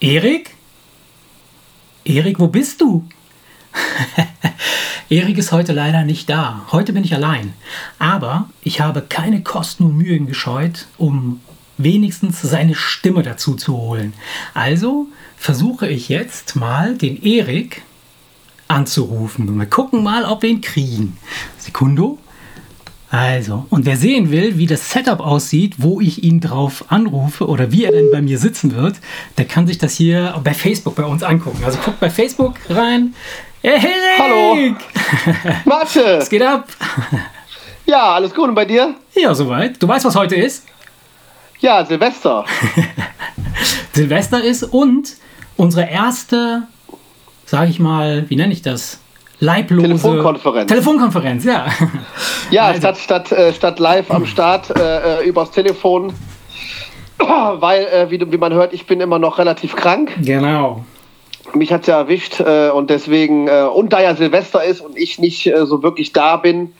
Erik? Erik, wo bist du? Erik ist heute leider nicht da. Heute bin ich allein. Aber ich habe keine Kosten und Mühen gescheut, um wenigstens seine Stimme dazu zu holen. Also versuche ich jetzt mal den Erik anzurufen. Wir gucken mal, ob wir ihn kriegen. Sekundo. Also, und wer sehen will, wie das Setup aussieht, wo ich ihn drauf anrufe oder wie er denn bei mir sitzen wird, der kann sich das hier bei Facebook bei uns angucken. Also guckt bei Facebook rein. Hey, Erik! Hallo! Mathe! Was geht ab? Ja, alles gut. Und bei dir? Ja, soweit. Du weißt, was heute ist? Ja, Silvester. Silvester ist und unsere erste, sage ich mal, wie nenne ich das? Leiblose Telefonkonferenz. Telefonkonferenz, ja. Ja, also. statt, statt, äh, statt live am Start äh, äh übers Telefon. Weil, äh, wie, wie man hört, ich bin immer noch relativ krank. Genau. Mich hat es ja erwischt äh, und deswegen, und da ja Silvester ist und ich nicht so wirklich da bin,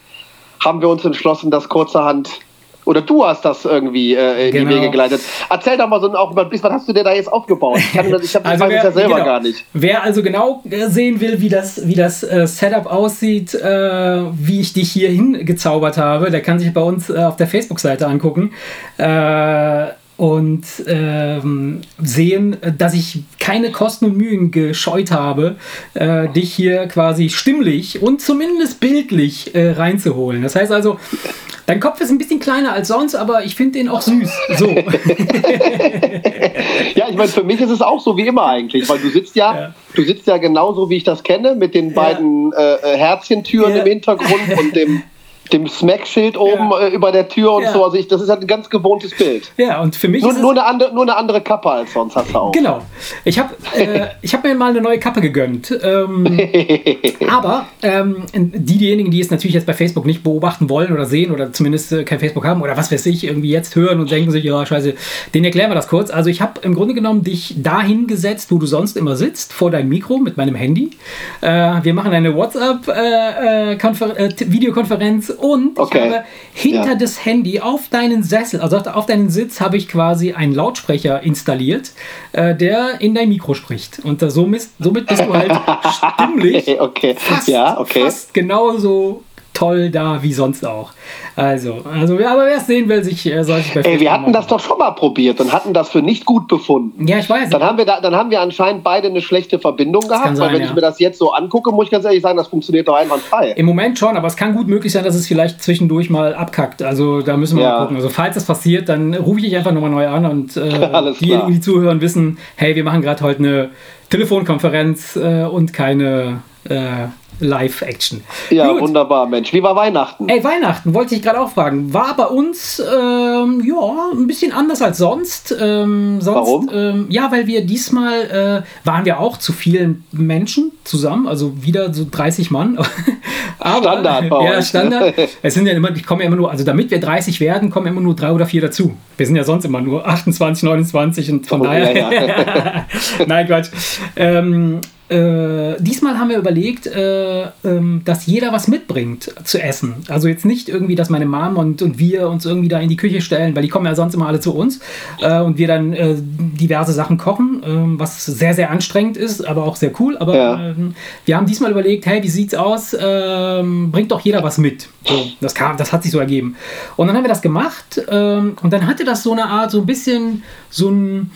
haben wir uns entschlossen, das kurzerhand oder du hast das irgendwie äh, in genau. die Wege geleitet. Erzähl doch mal so auch mal ein bisschen, was hast du dir da jetzt aufgebaut? Ich, kann, ich habe also ja selber genau. gar nicht. Wer also genau sehen will, wie das, wie das äh, Setup aussieht, äh, wie ich dich hier hingezaubert habe, der kann sich bei uns äh, auf der Facebook-Seite angucken. Äh, und ähm, sehen, dass ich keine Kosten und Mühen gescheut habe, äh, dich hier quasi stimmlich und zumindest bildlich äh, reinzuholen. Das heißt also, dein Kopf ist ein bisschen kleiner als sonst, aber ich finde den auch süß. So. ja, ich meine, für mich ist es auch so wie immer eigentlich, weil du sitzt ja, ja. du sitzt ja genauso wie ich das kenne, mit den beiden ja. äh, Herzchentüren ja. im Hintergrund und dem dem Smack-Schild oben ja. äh, über der Tür und ja. so. Also ich, das ist halt ein ganz gewohntes Bild. Ja, und für mich nur, nur, eine andere, nur eine andere Kappe als sonst hast du auch. Genau. Ich habe äh, hab mir mal eine neue Kappe gegönnt. Ähm, aber ähm, die, diejenigen, die es natürlich jetzt bei Facebook nicht beobachten wollen oder sehen oder zumindest äh, kein Facebook haben oder was weiß ich, irgendwie jetzt hören und denken sich, ja, scheiße, den erklären wir das kurz. Also ich habe im Grunde genommen dich dahin gesetzt, wo du sonst immer sitzt, vor deinem Mikro mit meinem Handy. Äh, wir machen eine WhatsApp-Videokonferenz äh, äh, und okay. ich habe hinter ja. das Handy auf deinen Sessel, also auf deinen Sitz, habe ich quasi einen Lautsprecher installiert, äh, der in dein Mikro spricht. Und äh, somit, somit bist du halt stimmlich okay. Fast, ja, okay. fast genauso toll da wie sonst auch. Also, also aber wer es sehen will, sich äh, soll sich bei Ey, wir hatten das doch schon mal probiert und hatten das für nicht gut befunden. Ja, ich weiß. Dann haben wir, da, dann haben wir anscheinend beide eine schlechte Verbindung gehabt, sein, weil wenn ja. ich mir das jetzt so angucke, muss ich ganz ehrlich sagen, das funktioniert doch einwandfrei. Im Moment schon, aber es kann gut möglich sein, dass es vielleicht zwischendurch mal abkackt. Also da müssen wir ja. mal gucken. Also falls das passiert, dann rufe ich dich einfach nochmal neu an und äh, diejenigen, die zuhören, wissen, hey, wir machen gerade heute eine Telefonkonferenz äh, und keine äh, Live-Action. Ja, Gut. wunderbar, Mensch. Wie war Weihnachten? Ey, Weihnachten, wollte ich gerade auch fragen. War bei uns, ähm, ja, ein bisschen anders als sonst. Ähm, sonst Warum? Ähm, ja, weil wir diesmal äh, waren wir auch zu vielen Menschen zusammen, also wieder so 30 Mann. Aber, Standard bei Ja, Standard. es sind ja immer, ich komme ja immer nur, also damit wir 30 werden, kommen immer nur drei oder vier dazu. Wir sind ja sonst immer nur 28, 29 und von oh, daher. Ja, ja. Nein, Quatsch. Äh, diesmal haben wir überlegt, äh, ähm, dass jeder was mitbringt zu essen. Also jetzt nicht irgendwie, dass meine Mom und, und wir uns irgendwie da in die Küche stellen, weil die kommen ja sonst immer alle zu uns äh, und wir dann äh, diverse Sachen kochen, ähm, was sehr, sehr anstrengend ist, aber auch sehr cool. Aber ja. Ähm, wir haben diesmal überlegt, hey, wie sieht's aus? Ähm, bringt doch jeder was mit. So, das, kam, das hat sich so ergeben. Und dann haben wir das gemacht und dann hatte das so eine Art, so ein bisschen so ein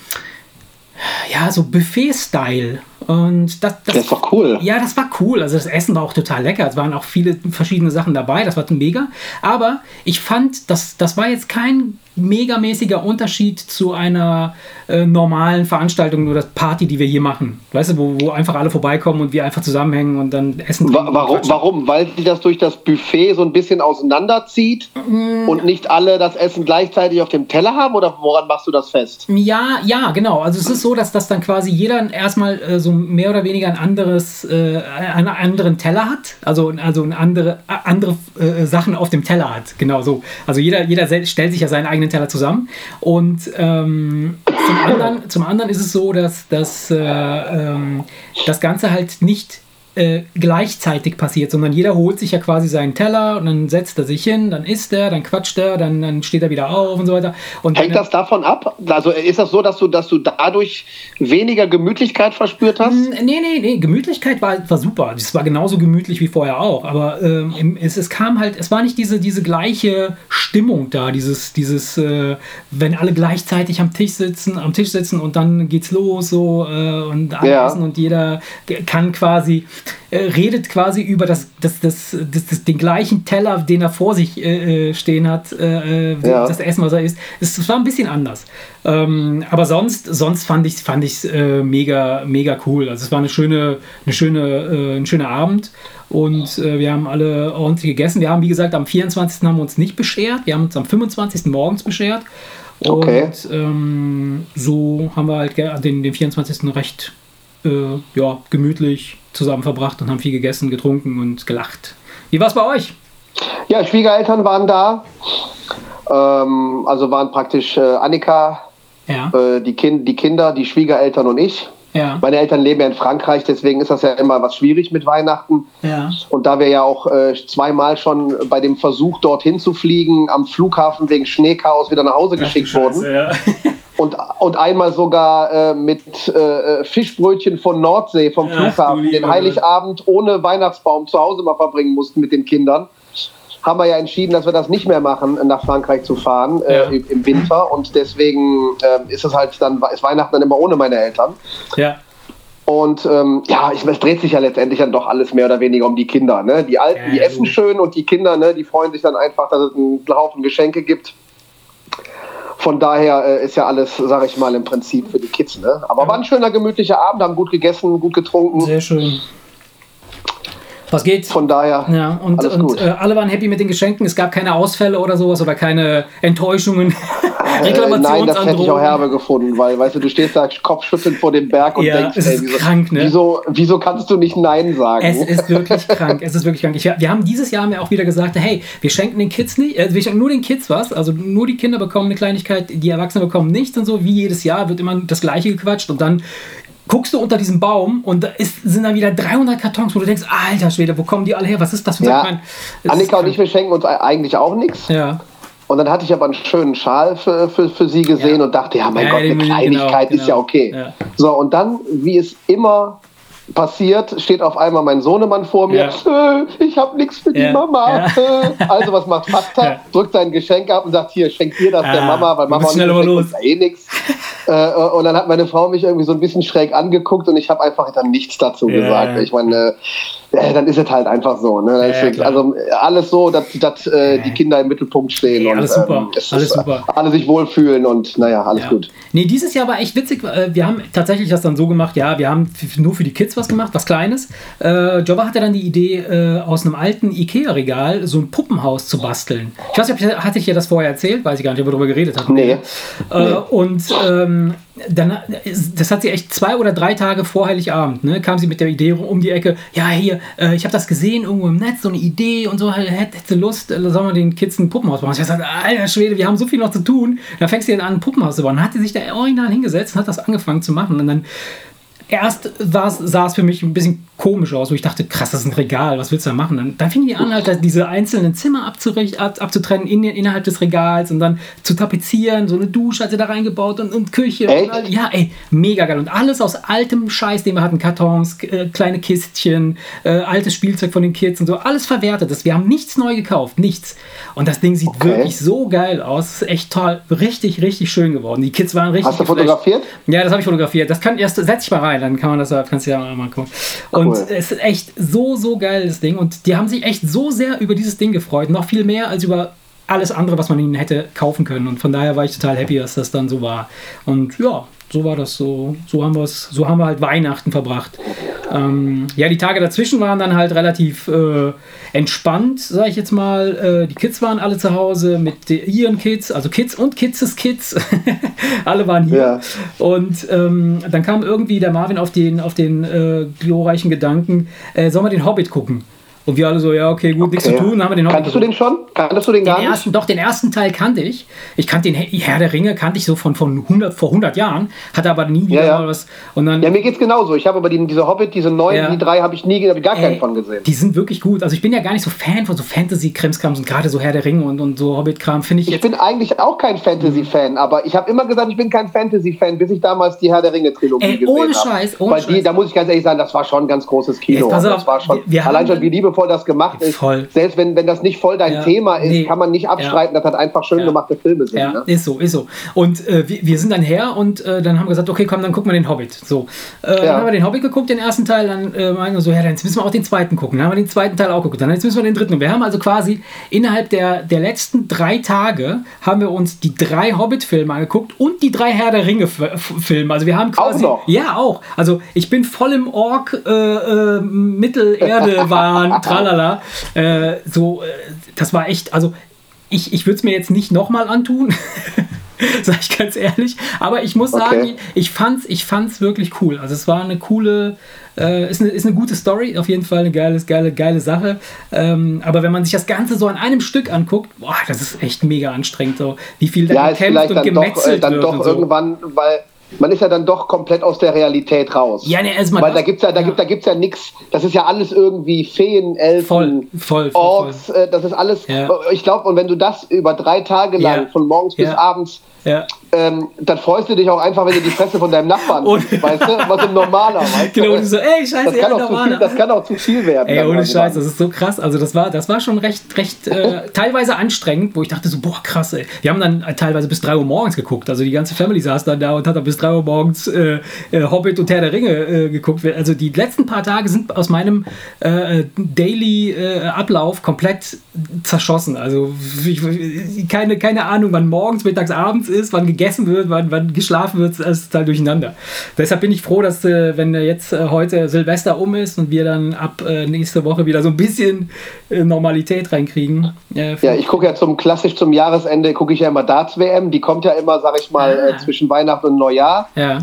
ja, so Buffet-Style. Und das, das, das war cool. Ja, das war cool. Also das Essen war auch total lecker. Es waren auch viele verschiedene Sachen dabei. Das war mega. Aber ich fand, das, das war jetzt kein megamäßiger Unterschied zu einer äh, normalen Veranstaltung oder Party, die wir hier machen. Weißt du, wo, wo einfach alle vorbeikommen und wir einfach zusammenhängen und dann essen. Wa warum, warum? Weil sie das durch das Buffet so ein bisschen auseinanderzieht mm. und nicht alle das Essen gleichzeitig auf dem Teller haben oder woran machst du das fest? Ja, ja, genau. Also es ist so, dass das dann quasi jeder erstmal äh, so mehr oder weniger ein anderes, äh, einen anderen Teller hat. Also, also eine andere, andere äh, Sachen auf dem Teller hat. Genau so. Also jeder, jeder stellt sich ja seinen eigenen eigenen Teller zusammen. Und ähm, zum, anderen, zum anderen ist es so, dass, dass äh, ähm, das Ganze halt nicht äh, gleichzeitig passiert, sondern jeder holt sich ja quasi seinen Teller und dann setzt er sich hin, dann isst er, dann quatscht er, dann, dann steht er wieder auf und so weiter. Und Hängt das davon ab? Also ist das so, dass du, dass du dadurch weniger Gemütlichkeit verspürt hast? Nee, nee, nee, Gemütlichkeit war, war super. Das war genauso gemütlich wie vorher auch. Aber ähm, es, es kam halt, es war nicht diese, diese gleiche Stimmung da, dieses, dieses, äh, wenn alle gleichzeitig am Tisch sitzen, am Tisch sitzen und dann geht's los so äh, und ja. und jeder kann quasi redet quasi über das, das, das, das, das, den gleichen Teller, den er vor sich äh, äh stehen hat, äh, äh, das Essen, was er isst. Es, war ein bisschen anders. Ähm, aber sonst, sonst fand ich es fand äh, mega, mega cool. Also es war eine schöne, eine schöne, ein schöner Abend. Und wir haben alle ordentlich gegessen. Wir haben, wie gesagt, am 24. haben wir uns nicht beschert. Wir haben uns am 25. morgens beschert. Okay. Und ähm, so haben wir halt den, den 24. recht äh, ja, gemütlich zusammen verbracht und haben viel gegessen, getrunken und gelacht. Wie war es bei euch? Ja, Schwiegereltern waren da. Ähm, also waren praktisch äh, Annika, ja. äh, die, kind, die Kinder, die Schwiegereltern und ich. Ja. Meine Eltern leben ja in Frankreich, deswegen ist das ja immer was schwierig mit Weihnachten. Ja. Und da wir ja auch äh, zweimal schon bei dem Versuch, dorthin zu fliegen, am Flughafen wegen Schneechaos wieder nach Hause geschickt Ach, wurden. Scheiße, ja. und, und einmal sogar äh, mit äh, Fischbrötchen von Nordsee vom Flughafen den Heiligabend ohne Weihnachtsbaum zu Hause mal verbringen mussten mit den Kindern haben wir ja entschieden, dass wir das nicht mehr machen, nach Frankreich zu fahren äh, ja. im Winter. Und deswegen äh, ist es halt dann, ist Weihnachten dann immer ohne meine Eltern. Ja. Und ähm, ja, es dreht sich ja letztendlich dann doch alles mehr oder weniger um die Kinder. Ne? Die Alten, ja, die essen schön und die Kinder, ne, die freuen sich dann einfach, dass es einen Haufen Geschenke gibt. Von daher äh, ist ja alles, sage ich mal, im Prinzip für die Kids. Ne? Aber ja. war ein schöner, gemütlicher Abend, haben gut gegessen, gut getrunken. Sehr schön. Was geht? Von daher. Ja, und, und äh, alle waren happy mit den Geschenken. Es gab keine Ausfälle oder sowas oder keine Enttäuschungen. Reklamationen. Äh, nein, das hätte ich auch herbe gefunden, weil, weißt du, du stehst da kopfschüttelnd vor dem Berg und ja, denkst, es ist ey, wieso, krank, ne? Wieso, wieso kannst du nicht Nein sagen? Es ist wirklich krank. Es ist wirklich krank. Ich, wir haben dieses Jahr auch wieder gesagt, hey, wir schenken den Kids nicht, äh, wir schenken nur den Kids was. Also nur die Kinder bekommen eine Kleinigkeit, die Erwachsenen bekommen nichts und so. Wie jedes Jahr wird immer das Gleiche gequatscht und dann guckst du unter diesem Baum und da ist, sind dann wieder 300 Kartons, wo du denkst, alter Schwede, wo kommen die alle her? Was ist das für ja. Annika und ich, wir schenken uns eigentlich auch nichts. Ja. Und dann hatte ich aber einen schönen Schal für, für, für sie gesehen ja. und dachte, ja, mein ja, Gott, eine Kleinigkeit genau, ist ja genau. okay. So, und dann, wie es immer passiert, steht auf einmal mein Sohnemann vor mir. Ja. Äh, ich habe nichts für die Mama. Ja. Äh. Also was macht? Ja. Drückt sein Geschenk ab und sagt, hier, schenk dir das der Mama, weil Mama und los. eh nichts. Äh, und dann hat meine Frau mich irgendwie so ein bisschen schräg angeguckt und ich habe einfach dann nichts dazu gesagt. Ich meine, äh, dann ist es halt einfach so. Ne? Ja, also alles so, dass, dass äh, die Kinder im Mittelpunkt stehen ja, alles und super. Ähm, alles super. alle sich wohlfühlen und naja, alles ja. gut. Nee, dieses Jahr war echt witzig. Äh, wir haben tatsächlich das dann so gemacht, ja, wir haben nur für die Kids was gemacht, was Kleines. Äh, Jobba hatte dann die Idee, äh, aus einem alten Ikea-Regal so ein Puppenhaus zu basteln. Ich weiß nicht, hatte ich dir das vorher erzählt? Weiß ich gar nicht, ob wir darüber geredet haben. Nee. Äh, nee. Und ähm, dann, das hat sie echt zwei oder drei Tage vor Heiligabend, ne, kam sie mit der Idee um die Ecke, ja, hier, äh, ich habe das gesehen irgendwo im Netz, so eine Idee und so, hätte, hätte Lust, äh, sollen wir den Kids ein Puppenhaus bauen? Ich habe gesagt, alter Schwede, wir haben so viel noch zu tun. Dann fängst du an, ein Puppenhaus zu bauen. Dann hat sie sich da original hingesetzt und hat das angefangen zu machen. Und dann erst sah es für mich ein bisschen komisch aus, wo ich dachte, krass, das ist ein Regal, was willst du da machen? Dann, dann fing die an, halt diese einzelnen Zimmer ab, abzutrennen in, innerhalb des Regals und dann zu tapezieren, so eine Dusche hat sie da reingebaut und, und Küche. Und ja, ey, mega geil. Und alles aus altem Scheiß, den wir hatten, Kartons, äh, kleine Kistchen, äh, altes Spielzeug von den Kids und so, alles verwertet. Das, wir haben nichts neu gekauft, nichts. Und das Ding sieht okay. wirklich so geil aus, ist echt toll, richtig, richtig schön geworden. Die Kids waren richtig Hast du fotografiert? Ja, das habe ich fotografiert. Das kann erst, setz dich mal rein, dann kann man das, kannst du ja mal gucken. Und und es ist echt so, so geil, das Ding. Und die haben sich echt so sehr über dieses Ding gefreut. Noch viel mehr als über alles andere, was man ihnen hätte kaufen können. Und von daher war ich total happy, dass das dann so war. Und ja, so war das so. So haben wir es, so haben wir halt Weihnachten verbracht. Ähm, ja, die Tage dazwischen waren dann halt relativ äh, entspannt, sag ich jetzt mal. Äh, die Kids waren alle zu Hause mit ihren Kids, also Kids und Kids' Kids. alle waren hier. Ja. Und ähm, dann kam irgendwie der Marvin auf den, auf den äh, glorreichen Gedanken, äh, sollen wir den Hobbit gucken? Und wir alle so, ja, okay, gut, okay. nichts zu tun. Dann haben wir den Kanntest du den schon? Kanntest du den, den gar ersten, nicht? Doch, den ersten Teil kannte ich. Ich kannte den Herr der Ringe, kannte ich so von, von 100, vor 100 Jahren, hatte aber nie wieder ja, ja. was. Und dann, ja, mir geht's genauso. Ich habe aber die, diese Hobbit, diese neuen, ja. die drei habe ich nie, habe ich gar Ey, keinen von gesehen. Die sind wirklich gut. Also ich bin ja gar nicht so Fan von so Fantasy-Krimskrams und gerade so Herr der Ringe und, und so Hobbit-Kram finde ich. Ich bin eigentlich auch kein Fantasy-Fan, aber ich habe immer gesagt, ich bin kein Fantasy-Fan, bis ich damals die Herr der Ringe-Trilogie gesehen habe. Ohne Scheiß, ohne Weil die, Scheiß. da muss ich ganz ehrlich sagen, das war schon ein ganz großes Kino. Jetzt, das war schon, wir allein schon, wie liebevoll das gemacht ist. Voll. Selbst wenn, wenn das nicht voll dein ja, Thema ist, nee, kann man nicht abstreiten, ja, dass das einfach schön ja, gemachte Filme sind. Ja, ne? ist so, ist so. Und äh, wir, wir, sind dann her und äh, dann haben wir gesagt, okay, komm, dann gucken wir den Hobbit. So, äh, dann haben wir den Hobbit geguckt, den ersten Teil, dann äh, meinen wir so, ja, dann jetzt müssen wir auch den zweiten gucken. Dann haben wir den zweiten Teil auch geguckt, dann jetzt müssen wir den dritten. Und wir haben also quasi innerhalb der, der letzten drei Tage haben wir uns die drei Hobbit-Filme angeguckt und die drei Herr der Ringe-Filme. Also wir haben quasi. Auch noch. Ja, auch. Also ich bin voll im Ork äh, äh, Mittelerde-Wahn, tralala. Äh, so, äh, das war echt, also ich, ich würde es mir jetzt nicht nochmal antun. sag ich ganz ehrlich. Aber ich muss sagen, okay. ich fand's, ich fand's wirklich cool. Also es war eine coole, äh, ist, eine, ist eine gute Story, auf jeden Fall eine geile, geile, geile Sache. Ähm, aber wenn man sich das Ganze so an einem Stück anguckt, boah, das ist echt mega anstrengend, so wie viel da ja, gekämpft und gemetzelt doch, äh, dann doch so. irgendwann, weil man ist ja dann doch komplett aus der Realität raus. Ja, ne, erstmal. Weil da gibt es ja, da ja. Gibt, da gibt's ja nichts, das ist ja alles irgendwie Feen, Elfen, voll, voll, voll, Orks, äh, das ist alles, ja. ich glaube, und wenn du das über drei Tage lang, ja. von morgens bis abends. Ähm, dann freust du dich auch einfach, wenn du die Fresse von deinem Nachbarn siehst, weißt du? Was ein normaler, weißt Genau, und so, ey, scheiße, das kann, auch zu viel, das kann auch zu viel werden. Ey, ohne Scheiß, das ist so krass. Also das war, das war schon recht, recht äh, teilweise anstrengend, wo ich dachte so, boah, krass, ey. Wir haben dann teilweise bis 3 Uhr morgens geguckt. Also die ganze Family saß dann da und hat dann bis 3 Uhr morgens äh, äh, Hobbit und Herr der Ringe äh, geguckt. Also die letzten paar Tage sind aus meinem äh, Daily äh, Ablauf komplett zerschossen. Also ich, keine, keine Ahnung, wann morgens, mittags, abends ist, wann gegessen wird, wann, wann geschlafen wird, ist total durcheinander. Deshalb bin ich froh, dass äh, wenn jetzt heute Silvester um ist und wir dann ab nächste Woche wieder so ein bisschen Normalität reinkriegen. Ja, ich gucke ja zum klassisch zum Jahresende gucke ich ja immer Darts WM. Die kommt ja immer, sag ich mal, ah. Zwischen Weihnachten und Neujahr. Ja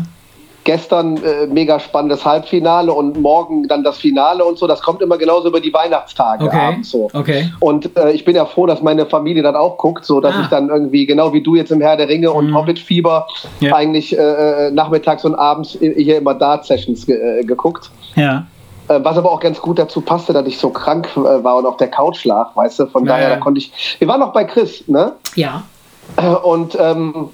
gestern äh, mega spannendes Halbfinale und morgen dann das Finale und so. Das kommt immer genauso über die Weihnachtstage okay. abends so. Okay. Und äh, ich bin ja froh, dass meine Familie dann auch guckt, so dass ah. ich dann irgendwie genau wie du jetzt im Herr der Ringe und mhm. Hobbit-Fieber ja. eigentlich äh, äh nachmittags und abends hier immer Dart-Sessions ge äh, geguckt. Ja. Äh, was aber auch ganz gut dazu passte, dass ich so krank war und auf der Couch lag, weißt du. Von ja, daher, da konnte ich. Wir waren noch bei Chris, ne? Ja. Und ähm,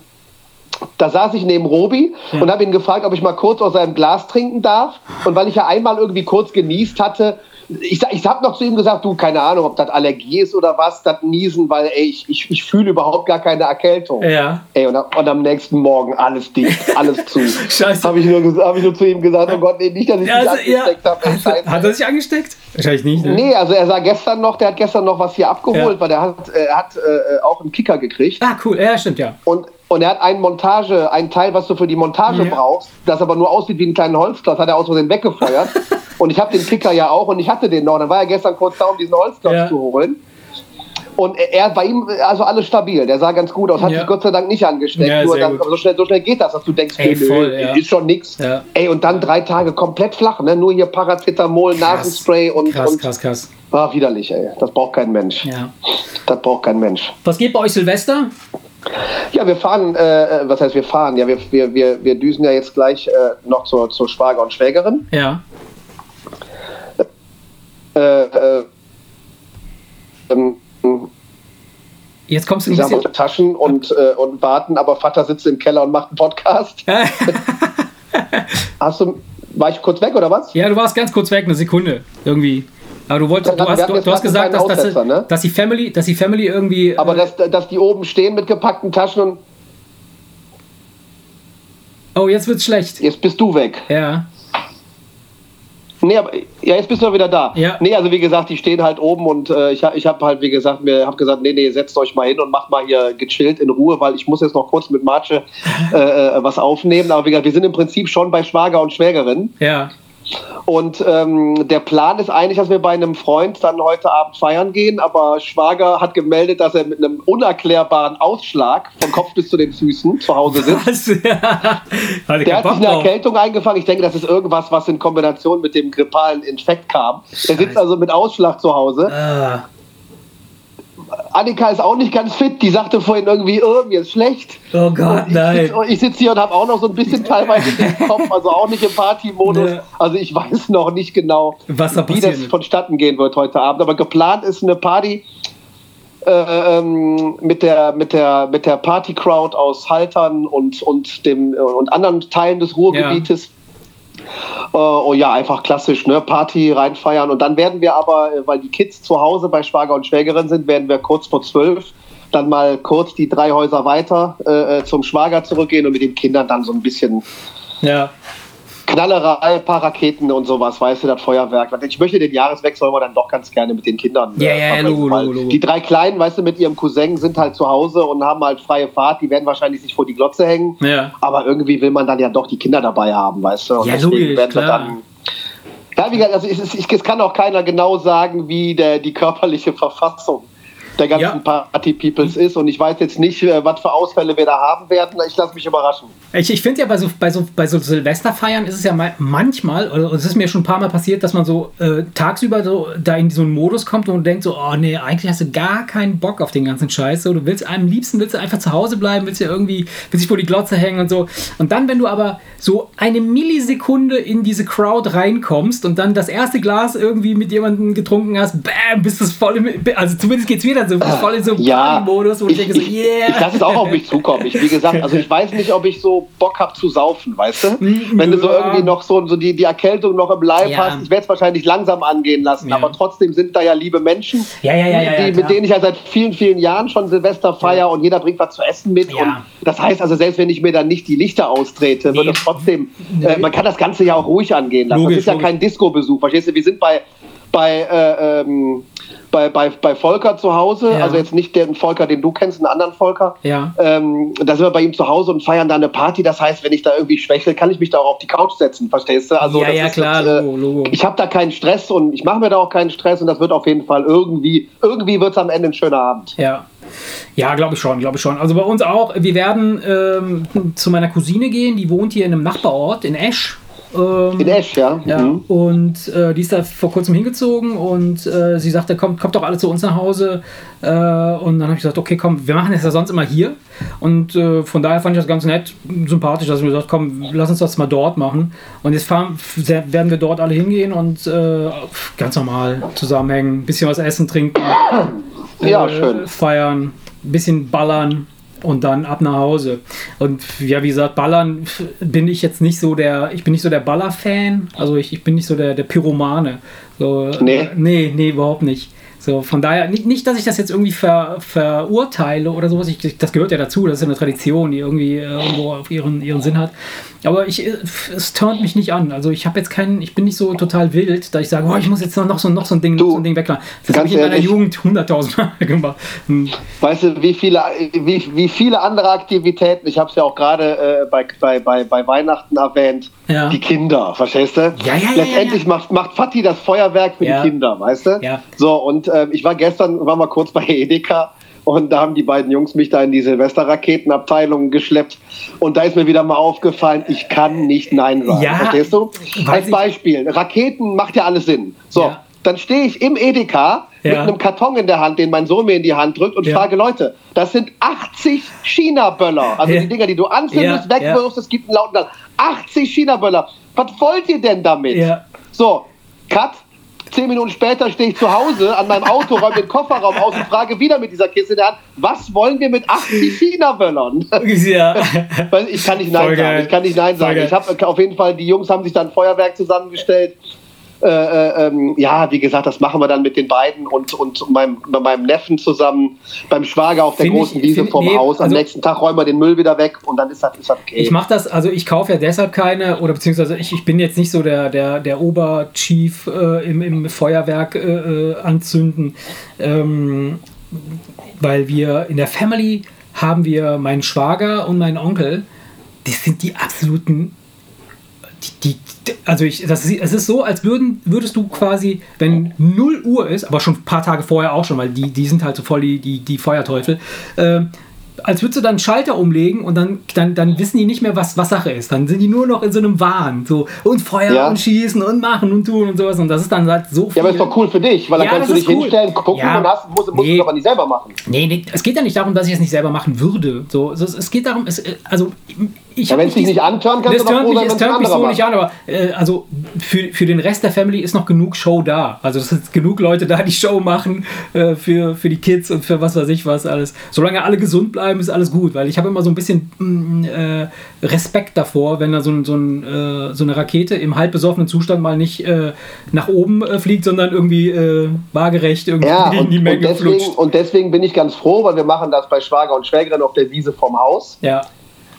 da saß ich neben Robi ja. und habe ihn gefragt, ob ich mal kurz aus seinem Glas trinken darf. Und weil ich ja einmal irgendwie kurz genießt hatte, ich, ich habe noch zu ihm gesagt, du, keine Ahnung, ob das Allergie ist oder was, das Niesen, weil ey, ich, ich, ich fühle überhaupt gar keine Erkältung. Ja. Ey, und, und am nächsten Morgen alles dicht, alles zu. Scheiße. Habe ich, nur, hab ich nur zu ihm gesagt, oh Gott, nee, nicht, dass ich also, mich angesteckt ja. habe. Hat er sich angesteckt? Wahrscheinlich nicht. Ne? Nee, also er sah gestern noch, der hat gestern noch was hier abgeholt, ja. weil der hat, äh, hat äh, auch einen Kicker gekriegt. Ah, cool, ja, stimmt, ja. Und und er hat ein Montage, ein Teil, was du für die Montage ja. brauchst, das aber nur aussieht wie ein kleiner Holzklotz, hat er aus Versehen weggefeuert. und ich habe den Kicker ja auch und ich hatte den noch. Dann war er gestern kurz da, um diesen Holzklotz ja. zu holen. Und er bei ihm, also alles stabil. Der sah ganz gut aus, hat ja. sich Gott sei Dank nicht angesteckt. Ja, Nur dann, so, schnell, so schnell geht das, dass du denkst, Ey, voll, ja. ist schon nix. Ey, und dann drei Tage komplett flach, ne? Nur hier Paracetamol, Nasenspray und. Krass, und, krass, krass. War widerlich, ey. Das braucht kein Mensch. Ja. Das braucht kein Mensch. Was geht bei euch Silvester? Ja, wir fahren, äh, was heißt wir fahren? Ja, wir, wir, wir, wir düsen ja jetzt gleich äh, noch zur, zur Schwager und Schwägerin. Ja. Äh, äh, ähm, Jetzt kommst du ein bisschen... Taschen und, äh, und warten, aber Vater sitzt im Keller und macht einen Podcast. Hast du, war ich kurz weg oder was? Ja, du warst ganz kurz weg, eine Sekunde irgendwie. Aber du wolltest, du hast, du, du hast gesagt, dass, dass, ne? dass, die Family, dass die Family irgendwie. Aber äh, dass, dass die oben stehen mit gepackten Taschen und. Oh, jetzt wird's schlecht. Jetzt bist du weg. Ja. Nee, aber ja, jetzt bist du wieder da. Ja. Nee, also wie gesagt, die stehen halt oben und äh, ich, ich habe halt, wie gesagt, mir habe gesagt, nee, nee, setzt euch mal hin und macht mal hier gechillt in Ruhe, weil ich muss jetzt noch kurz mit Marce äh, äh, was aufnehmen. Aber wie gesagt, wir sind im Prinzip schon bei Schwager und Schwägerin. Ja. Und ähm, der Plan ist eigentlich, dass wir bei einem Freund dann heute Abend feiern gehen, aber Schwager hat gemeldet, dass er mit einem unerklärbaren Ausschlag von Kopf bis zu den Füßen zu Hause sitzt. der hat sich eine Erkältung eingefangen. Ich denke, das ist irgendwas, was in Kombination mit dem grippalen Infekt kam. Er sitzt also mit Ausschlag zu Hause. Ah. Annika ist auch nicht ganz fit. Die sagte vorhin irgendwie, oh, mir ist schlecht. Oh Gott, ich nein. Sitz, ich sitze hier und habe auch noch so ein bisschen teilweise den Kopf, also auch nicht im Party-Modus. Ne. Also ich weiß noch nicht genau, Was da wie das vonstatten gehen wird heute Abend. Aber geplant ist eine Party äh, ähm, mit der, mit der, mit der Party-Crowd aus Haltern und, und, dem, und anderen Teilen des Ruhrgebietes. Ja äh, oh ja, einfach klassisch, ne? Party reinfeiern. Und dann werden wir aber, äh, weil die Kids zu Hause bei Schwager und Schwägerin sind, werden wir kurz vor zwölf dann mal kurz die drei Häuser weiter äh, äh zum Schwager zurückgehen und mit den Kindern dann so ein bisschen ja. Knallerei, paar Raketen und sowas, weißt du, das Feuerwerk. Ich möchte den Jahreswechsel immer dann doch ganz gerne mit den Kindern. Ja, äh, ja, logo, logo, logo. Die drei Kleinen, weißt du, mit ihrem Cousin sind halt zu Hause und haben halt freie Fahrt. Die werden wahrscheinlich sich vor die Glotze hängen. Ja. Aber irgendwie will man dann ja doch die Kinder dabei haben, weißt du. Und ja, logisch, werden klar. dann ja, wie gesagt, also es, es, es, kann auch keiner genau sagen, wie der, die körperliche Verfassung der ganzen ja. Party-Peoples ist. Und ich weiß jetzt nicht, äh, was für Ausfälle wir da haben werden. Ich lasse mich überraschen. Ich, ich finde ja, bei so, bei, so, bei so Silvesterfeiern ist es ja manchmal, oder es ist mir schon ein paar Mal passiert, dass man so äh, tagsüber so da in so einen Modus kommt und denkt so, oh nee, eigentlich hast du gar keinen Bock auf den ganzen Scheiß. So, du willst am liebsten willst du einfach zu Hause bleiben, willst ja irgendwie, willst dich vor die Glotze hängen und so. Und dann, wenn du aber so eine Millisekunde in diese Crowd reinkommst und dann das erste Glas irgendwie mit jemandem getrunken hast, bam, bist du voll im, also zumindest geht es wieder so voll in so ja, Modus, wo ich, ich denke so, yeah. Ich lasse es auch auf mich zukommen. Ich, wie gesagt, also ich weiß nicht, ob ich so Bock habe zu saufen, weißt du? Wenn du so irgendwie noch so, so die, die Erkältung noch im Leib ja. hast, ich werde es wahrscheinlich langsam angehen lassen, ja. aber trotzdem sind da ja liebe Menschen, ja, die, mit denen ich ja seit vielen, vielen Jahren schon Silvester feier und jeder bringt was zu essen mit. Und das heißt also, selbst wenn ich mir dann nicht die Lichter austrete, nee. wird es trotzdem, äh, man kann das Ganze ja auch ruhig angehen lassen. Logisch, das ist ja logisch. kein Disco-Besuch, verstehst du? Wir sind bei bei, äh, ähm, bei, bei, bei Volker zu Hause, ja. also jetzt nicht den Volker, den du kennst, einen anderen Volker. Ja. Ähm, da sind wir bei ihm zu Hause und feiern da eine Party. Das heißt, wenn ich da irgendwie schwächle, kann ich mich da auch auf die Couch setzen, verstehst du? Also, ja, ja, klar, jetzt, äh, Logo, Logo. Ich habe da keinen Stress und ich mache mir da auch keinen Stress und das wird auf jeden Fall irgendwie, irgendwie wird es am Ende ein schöner Abend. Ja. Ja, glaube ich schon, glaube ich schon. Also bei uns auch. Wir werden ähm, zu meiner Cousine gehen, die wohnt hier in einem Nachbarort in Esch. Ähm, in Esch, ja. ja. Mhm. Und äh, die ist da vor kurzem hingezogen und äh, sie sagte, kommt, kommt doch alle zu uns nach Hause. Äh, und dann habe ich gesagt, okay, komm, wir machen das ja sonst immer hier. Und äh, von daher fand ich das ganz nett, sympathisch, dass wir gesagt komm, lass uns das mal dort machen. Und jetzt fahren, werden wir dort alle hingehen und äh, ganz normal zusammenhängen, ein bisschen was essen, trinken, ja, schön. feiern, ein bisschen ballern und dann ab nach Hause. Und ja, wie gesagt, Ballern bin ich jetzt nicht so der, ich bin nicht so der Baller-Fan, also ich, ich bin nicht so der, der Pyromane. So, nee. nee, nee, überhaupt nicht. So, von daher, nicht, nicht, dass ich das jetzt irgendwie ver, verurteile oder sowas, ich, das gehört ja dazu, das ist ja eine Tradition, die irgendwie äh, irgendwo auf ihren, ihren Sinn hat. Aber ich, äh, es turnt mich nicht an. Also ich habe jetzt keinen, ich bin nicht so total wild, da ich sage, oh, ich muss jetzt noch so, noch so ein Ding, du, so ein Ding wegmachen. Das habe ich in meiner Jugend hunderttausendmal gemacht. Hm. Weißt du, wie viele, wie, wie viele andere Aktivitäten, ich habe es ja auch gerade äh, bei, bei, bei, bei Weihnachten erwähnt, ja. die Kinder, verstehst du? Ja, ja, Letztendlich ja, Macht, macht Fatih das Feuerwerk für die Kinder, weißt du? Ja. So, und äh, ich war gestern, war mal kurz bei Edeka und da haben die beiden Jungs mich da in die Silvesterraketenabteilung geschleppt. Und da ist mir wieder mal aufgefallen, ich kann nicht Nein sagen. Ja, Verstehst du? Als Beispiel, Raketen macht ja alles Sinn. So, ja. dann stehe ich im Edeka ja. mit einem Karton in der Hand, den mein Sohn mir in die Hand drückt und frage Leute, das sind 80 China-Böller. Also die Dinger, die du anzündest, wegwirfst, es gibt einen lauten Knall. 80 China-Böller. Was wollt ihr denn damit? So, Cut Zehn Minuten später stehe ich zu Hause an meinem Auto, räume den Kofferraum aus und frage wieder mit dieser Kiste in der Hand, was wollen wir mit 80 China-Böllern? Ja. ich kann nicht Nein Voll sagen. Geil. Ich kann nicht Nein sagen. Ich habe auf jeden Fall, die Jungs haben sich dann ein Feuerwerk zusammengestellt äh, äh, ähm, ja, wie gesagt, das machen wir dann mit den beiden und, und meinem, meinem Neffen zusammen beim Schwager auf der großen ich, Wiese vorm nee, Haus. Am also, nächsten Tag räumen wir den Müll wieder weg und dann ist das, ist das okay. Ich mache das, also ich kaufe ja deshalb keine, oder beziehungsweise ich, ich bin jetzt nicht so der, der, der Oberchief äh, im, im Feuerwerk äh, äh, anzünden, ähm, weil wir in der Family haben wir meinen Schwager und meinen Onkel, die sind die absoluten die, die, also ich, das ist, es ist so, als würden, würdest du quasi, wenn 0 Uhr ist, aber schon ein paar Tage vorher auch schon, weil die, die sind halt so voll die, die, die Feuerteufel, äh, als würdest du dann einen Schalter umlegen und dann, dann, dann wissen die nicht mehr, was, was Sache ist. Dann sind die nur noch in so einem Wahn. So, und Feuer ja. und schießen und machen und tun und sowas. Und das ist dann halt so viel. Ja, aber ist doch cool für dich, weil dann ja, kannst du dich cool. hinstellen, gucken ja. und hast, musst, musst nee. du aber nicht selber machen. Nee, nee, es geht ja nicht darum, dass ich es nicht selber machen würde. So, es, es geht darum, es, also ich ja, wenn es dich nicht kannst du doch froh sein, Es turnt mich so macht. nicht an, aber äh, also für, für den Rest der Family ist noch genug Show da. Also es sind genug Leute da, die Show machen äh, für, für die Kids und für was weiß ich was alles. Solange alle gesund bleiben, ist alles gut, weil ich habe immer so ein bisschen mm, äh, Respekt davor, wenn da so, so, ein, äh, so eine Rakete im halbbesoffenen Zustand mal nicht äh, nach oben äh, fliegt, sondern irgendwie waagerecht irgendwie ja, in die Menge und deswegen, flutscht. Und deswegen bin ich ganz froh, weil wir machen das bei Schwager und Schwägerin auf der Wiese vom Haus. Ja.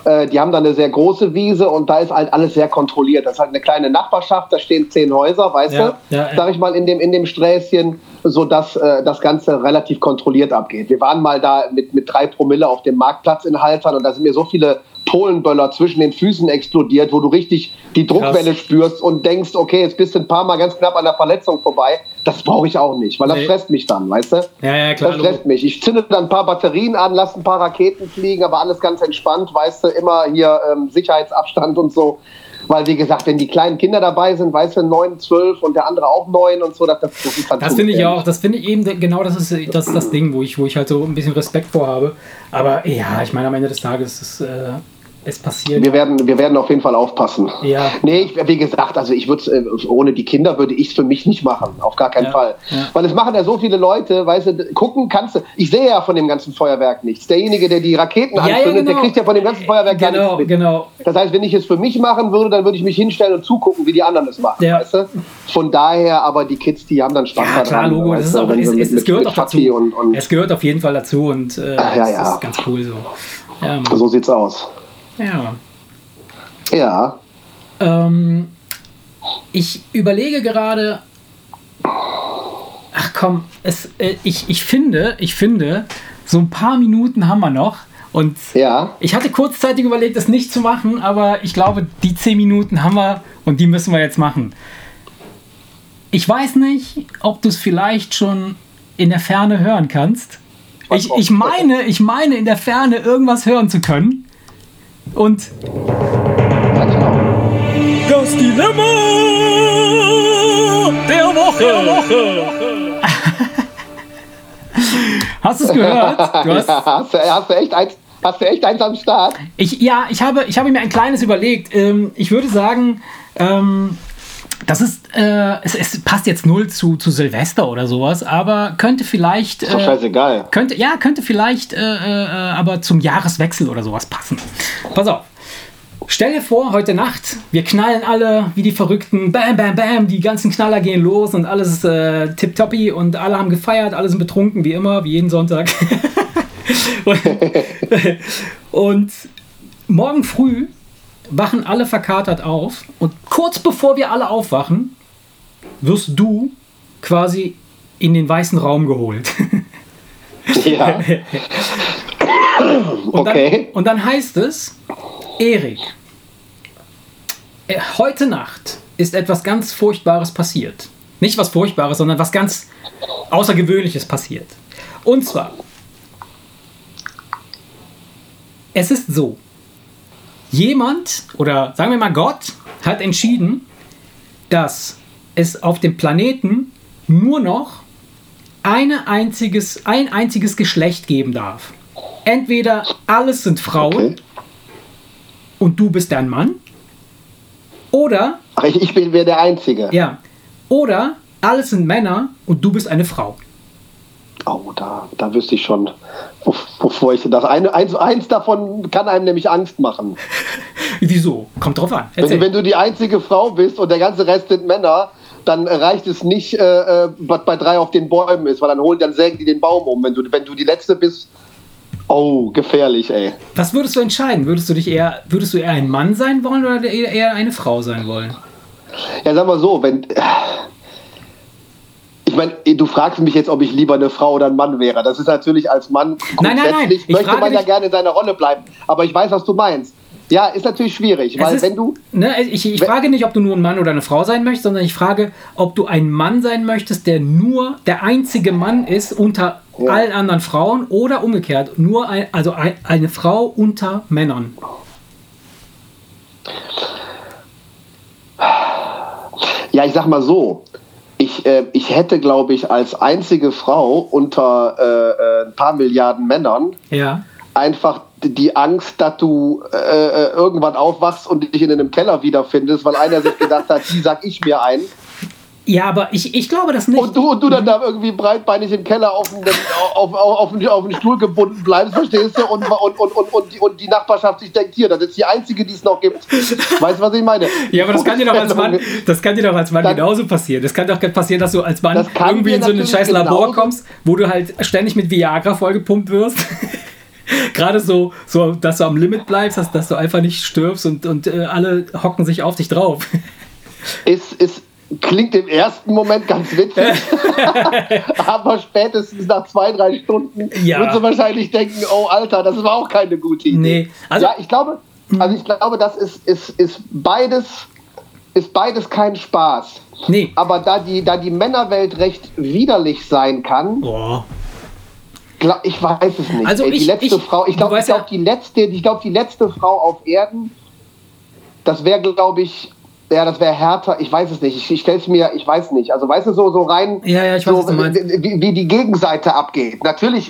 Äh, die haben da eine sehr große Wiese und da ist halt alles sehr kontrolliert. Das ist halt eine kleine Nachbarschaft, da stehen zehn Häuser, weißt ja, du, ja, sag ich mal, in dem, in dem Sträßchen, sodass äh, das Ganze relativ kontrolliert abgeht. Wir waren mal da mit, mit drei Promille auf dem Marktplatz in Haltern und da sind mir so viele Polenböller zwischen den Füßen explodiert, wo du richtig die Druckwelle Krass. spürst und denkst, okay, jetzt bist du ein paar Mal ganz knapp an der Verletzung vorbei. Das brauche ich auch nicht, weil das nee. stresst mich dann, weißt du? Ja, ja, klar. Das stresst mich. Ich zünde dann ein paar Batterien an, lasse ein paar Raketen fliegen, aber alles ganz entspannt, weißt du, immer hier ähm, Sicherheitsabstand und so. Weil, wie gesagt, wenn die kleinen Kinder dabei sind, weißt du, neun, zwölf und der andere auch neun und so, das, das, ist halt Das finde ich auch, das finde ich eben, genau das ist das, das Ding, wo ich, wo ich halt so ein bisschen Respekt vor habe. Aber ja, ich meine, am Ende des Tages ist. Äh es passiert. Wir werden, wir werden auf jeden Fall aufpassen. Ja. Nee, ich, wie gesagt, also ich würde äh, ohne die Kinder würde ich es für mich nicht machen. Auf gar keinen ja. Fall. Ja. Weil es machen ja so viele Leute, weißt du, gucken kannst du. Ich sehe ja von dem ganzen Feuerwerk nichts. Derjenige, der die Raketen anzündet, ja, genau. der kriegt ja von dem ganzen Feuerwerk genau, gar nichts mit. Genau. Das heißt, wenn ich es für mich machen würde, dann würde ich mich hinstellen und zugucken, wie die anderen es machen. Weißt du? Von daher, aber die Kids, die haben dann Spaß ja, klar, Logo, das ist auch, es, es, es, gehört auch dazu. Und, und es gehört auf jeden Fall dazu und äh, Ach, ja, ja. das ist ganz cool so. Ja, so sieht's aus. Ja. Ja. Ähm, ich überlege gerade. Ach komm, es, äh, ich, ich finde, ich finde, so ein paar Minuten haben wir noch. Und ja. ich hatte kurzzeitig überlegt, das nicht zu machen, aber ich glaube, die zehn Minuten haben wir und die müssen wir jetzt machen. Ich weiß nicht, ob du es vielleicht schon in der Ferne hören kannst. Ich, ich meine, ich meine in der Ferne irgendwas hören zu können. Und das Dilemma der Woche. Der Woche. hast du es gehört? Du hast, ja, hast, du, hast, du echt eins, hast du echt eins am Start? Ich, ja, ich habe, ich habe mir ein kleines überlegt. Ähm, ich würde sagen, ähm, das ist, äh, es, es, passt jetzt null zu, zu Silvester oder sowas, aber könnte vielleicht. Ist doch äh, scheißegal. Könnte, ja, könnte vielleicht äh, äh, aber zum Jahreswechsel oder sowas passen. Pass auf. Stell dir vor, heute Nacht, wir knallen alle wie die Verrückten, bam, bam, bam, die ganzen Knaller gehen los und alles ist äh, tipptoppi und alle haben gefeiert, alle sind betrunken, wie immer, wie jeden Sonntag. und, und morgen früh wachen alle verkatert auf und kurz bevor wir alle aufwachen, wirst du quasi in den weißen Raum geholt. ja. und, okay. dann, und dann heißt es, Erik, äh, heute Nacht ist etwas ganz Furchtbares passiert. Nicht was Furchtbares, sondern was ganz Außergewöhnliches passiert. Und zwar, es ist so, jemand oder sagen wir mal Gott hat entschieden, dass es auf dem Planeten nur noch eine einziges, ein einziges Geschlecht geben darf. Entweder alles sind Frauen okay. und du bist ein Mann oder. Ach, ich, bin der Einzige. Ja. Oder alles sind Männer und du bist eine Frau. Oh, da, da wüsste ich schon, wovor ich das. Eine, eins, eins davon kann einem nämlich Angst machen. Wieso? Kommt drauf an. Wenn, wenn, du die einzige Frau bist und der ganze Rest sind Männer, dann reicht es nicht, äh, äh was bei drei auf den Bäumen ist, weil dann holen, dann sägen die den Baum um. Wenn du, wenn du die letzte bist, Oh, gefährlich, ey. Was würdest du entscheiden? Würdest du dich eher, würdest du eher ein Mann sein wollen oder eher eine Frau sein wollen? Ja, sag mal so, wenn. Ich meine, du fragst mich jetzt, ob ich lieber eine Frau oder ein Mann wäre. Das ist natürlich als Mann grundsätzlich nein, nein, nein. möchte man ja gerne in seiner Rolle bleiben. Aber ich weiß, was du meinst. Ja, ist natürlich schwierig, weil ist, wenn du. Ne, ich, ich frage nicht, ob du nur ein Mann oder eine Frau sein möchtest, sondern ich frage, ob du ein Mann sein möchtest, der nur der einzige Mann ist unter ja. allen anderen Frauen oder umgekehrt, nur ein, also ein, eine Frau unter Männern. Ja, ich sag mal so. Ich, äh, ich hätte, glaube ich, als einzige Frau unter äh, äh ein paar Milliarden Männern ja. einfach die Angst, dass du äh, äh, irgendwann aufwachst und dich in einem Keller wiederfindest, weil einer sich gedacht hat, die sag ich mir ein. Ja, aber ich, ich glaube das nicht. Und du, und du dann da irgendwie breitbeinig im Keller auf den, auf, auf, auf, den, auf den Stuhl gebunden bleibst, verstehst du? Und, und, und, und, und, die, und die Nachbarschaft sich denkt, hier, das ist die einzige, die es noch gibt. Weißt du, was ich meine? Ja, aber das kann dir doch als Mann, das kann dir doch als Mann dann, genauso passieren. Das kann doch passieren, dass du als Mann irgendwie in so ein scheiß Labor kommst, wo du halt ständig mit Viagra vollgepumpt wirst. Gerade so, so, dass du am Limit bleibst, dass, dass du einfach nicht stirbst und, und äh, alle hocken sich auf dich drauf. Ist, ist, klingt im ersten Moment ganz witzig, aber spätestens nach zwei, drei Stunden ja. würdest du wahrscheinlich denken, oh Alter, das war auch keine gute Idee. Nee. Also, ja, ich glaube, also ich glaube, das ist, ist, ist beides ist beides kein Spaß. Nee. Aber da die, da die Männerwelt recht widerlich sein kann, Boah. Ich weiß es nicht. Also Ey, die ich, letzte ich, Frau, ich glaube, ich glaube, die letzte, ich glaube, die letzte Frau auf Erden, das wäre, glaube ich, ja, das wäre härter. Ich weiß es nicht. Ich, ich stelle es mir, ich weiß nicht. Also, weißt du, so, so rein, ja, ja, ich weiß, so, wie, wie, die Gegenseite abgeht. Natürlich.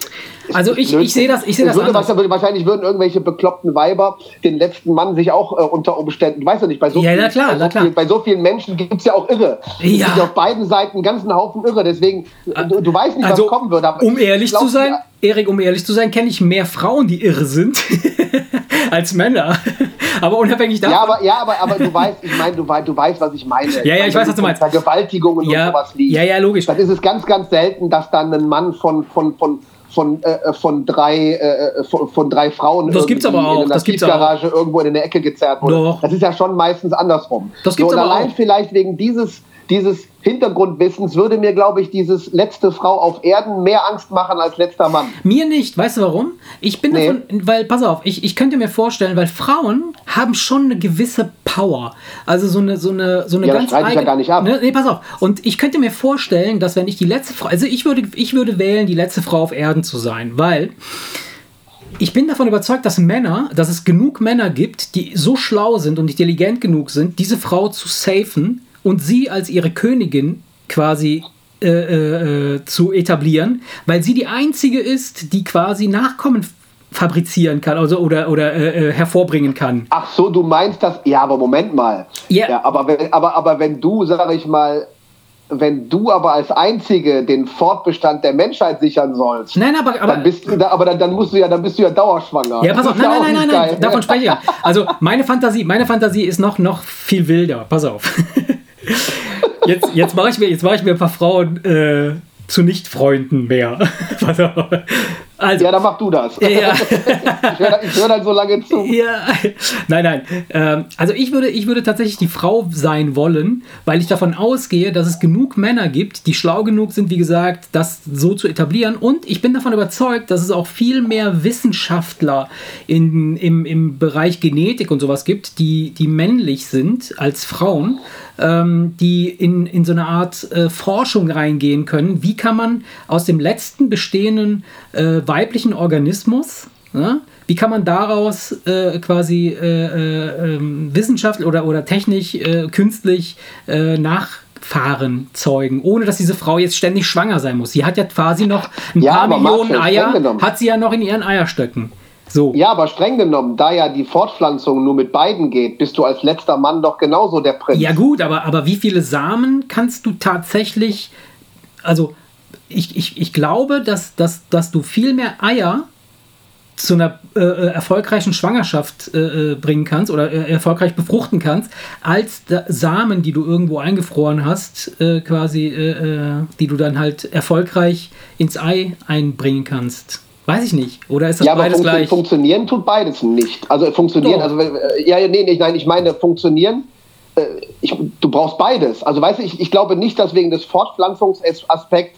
Also, ich, ich sehe das, ich sehe das. Würde, wahrscheinlich würden irgendwelche bekloppten Weiber den letzten Mann sich auch äh, unter Umständen, weiß du nicht, bei so, ja, vielen, na klar, bei, so na klar. Vielen, bei so vielen Menschen gibt es ja auch Irre. Ja. Es gibt auf beiden Seiten einen ganzen Haufen Irre. Deswegen, du, du weißt nicht, also, was kommen wird. um ehrlich glaub, zu sein, Erik, um ehrlich zu sein, kenne ich mehr Frauen, die irre sind, als Männer. Aber unabhängig davon. Ja, aber, ja, aber, aber du weißt, ich meine, du, du weißt, was ich meine. Ja, ja, ich, weiß, was du meinst. Vergewaltigungen ja, und sowas liegt. Ja, ja, logisch. Dann ist es ganz, ganz selten, dass dann ein Mann von, von, von, von, äh, von, drei, äh, von, von, drei Frauen das gibt's aber auch. in der Garage irgendwo in eine Ecke gezerrt wurde. Doch. Das ist ja schon meistens andersrum. Das gibt's so, und aber allein vielleicht wegen dieses dieses Hintergrundwissens würde mir, glaube ich, dieses letzte Frau auf Erden mehr Angst machen als letzter Mann. Mir nicht. Weißt du warum? Ich bin nee. davon, weil, pass auf, ich, ich könnte mir vorstellen, weil Frauen haben schon eine gewisse Power. Also so eine, so eine, so eine ja, ganz das eigene. Ich ja gar nicht ab. Ne, nee, pass auf. Und ich könnte mir vorstellen, dass wenn ich die letzte Frau, also ich würde, ich würde wählen, die letzte Frau auf Erden zu sein, weil ich bin davon überzeugt, dass Männer, dass es genug Männer gibt, die so schlau sind und intelligent genug sind, diese Frau zu safen und sie als ihre Königin quasi äh, äh, zu etablieren, weil sie die einzige ist, die quasi Nachkommen fabrizieren kann also oder, oder äh, äh, hervorbringen kann. Ach so, du meinst das? Ja, aber Moment mal. Yeah. Ja, aber wenn, aber, aber wenn du, sag ich mal, wenn du aber als Einzige den Fortbestand der Menschheit sichern sollst, nein, aber, aber, dann bist du da, aber dann, dann musst du ja, dann bist du ja dauerschwanger. Ja, pass auf, nein, nein, nein, nein, nein, davon spreche ich ja. Also meine Fantasie, meine Fantasie ist noch, noch viel wilder. Pass auf. Jetzt, jetzt mache ich, mir, mach ich mir ein paar Frauen äh, zu Nicht-Freunden mehr. Also, ja, dann mach du das. Ja. ich höre hör dann so lange zu. Ja. Nein, nein. Ähm, also ich würde, ich würde tatsächlich die Frau sein wollen, weil ich davon ausgehe, dass es genug Männer gibt, die schlau genug sind, wie gesagt, das so zu etablieren. Und ich bin davon überzeugt, dass es auch viel mehr Wissenschaftler in, im, im Bereich Genetik und sowas gibt, die, die männlich sind als Frauen ähm, die in, in so eine Art äh, Forschung reingehen können. Wie kann man aus dem letzten bestehenden äh, weiblichen Organismus, ja, wie kann man daraus äh, quasi äh, äh, ähm, wissenschaftlich oder, oder technisch, äh, künstlich Nachfahren zeugen, ohne dass diese Frau jetzt ständig schwanger sein muss. Sie hat ja quasi noch ein ja, paar Millionen Eier, hat sie ja noch in ihren Eierstöcken. So. Ja, aber streng genommen, da ja die Fortpflanzung nur mit beiden geht, bist du als letzter Mann doch genauso der Prinz. Ja gut, aber, aber wie viele Samen kannst du tatsächlich, also ich, ich, ich glaube, dass, dass, dass du viel mehr Eier zu einer äh, äh erfolgreichen Schwangerschaft äh, äh, bringen kannst oder äh, erfolgreich befruchten kannst, als Samen, die du irgendwo eingefroren hast, äh, quasi, die du dann halt erfolgreich ins Ei einbringen kannst. Weiß ich nicht. Oder ist das ja, beides aber gleich? Funktionieren tut beides nicht. Also funktionieren, Doch. also ja, nee, nee, nein, ich meine funktionieren. Ich, du brauchst beides. Also weißt du, ich, ich glaube nicht, dass wegen des Fortpflanzungsaspekts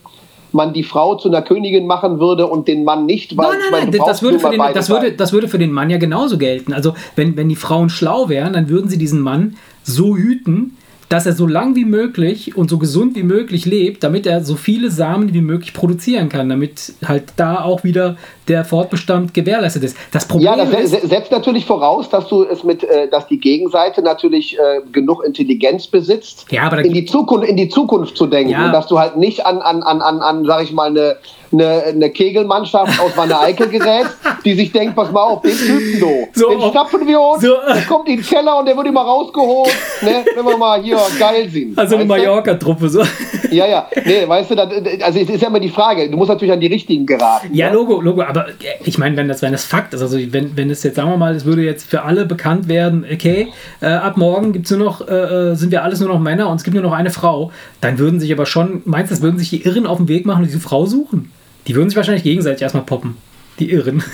man die Frau zu einer Königin machen würde und den Mann nicht, weil nein, nein, nein, das, würde für den, das, würde, das würde für den Mann ja genauso gelten. Also wenn, wenn die Frauen schlau wären, dann würden sie diesen Mann so hüten, dass er so lang wie möglich und so gesund wie möglich lebt, damit er so viele Samen wie möglich produzieren kann, damit halt da auch wieder der Fortbestand gewährleistet ist. Das Problem ja, das ist, setzt natürlich voraus, dass du es mit, äh, dass die Gegenseite natürlich äh, genug Intelligenz besitzt, ja, in die Zukunft, in die Zukunft zu denken ja. und dass du halt nicht an, an, an, an, an sag ich mal, eine eine, eine Kegelmannschaft aus Wanne Eickel gerät, die sich denkt, pass mal auf, den Typen do, so, den schnappen wir uns, so, der kommt in den Keller und der wird immer rausgeholt, ne, wenn wir mal hier geil sind. Also eine Mallorca-Truppe so. Ja, ja, nee, weißt du, das, also es ist ja immer die Frage, du musst natürlich an die richtigen geraten. Ja, ne? Logo, Logo, aber ich meine, wenn das, wenn das Fakt ist, also wenn, wenn es jetzt, sagen wir mal, es würde jetzt für alle bekannt werden, okay, äh, ab morgen gibt's nur noch, äh, äh sind wir alles nur noch Männer und es gibt nur noch eine Frau, dann würden sich aber schon, meinst du, würden sich die Irren auf den Weg machen und diese Frau suchen? Die würden sich wahrscheinlich gegenseitig erstmal poppen. Die Irren.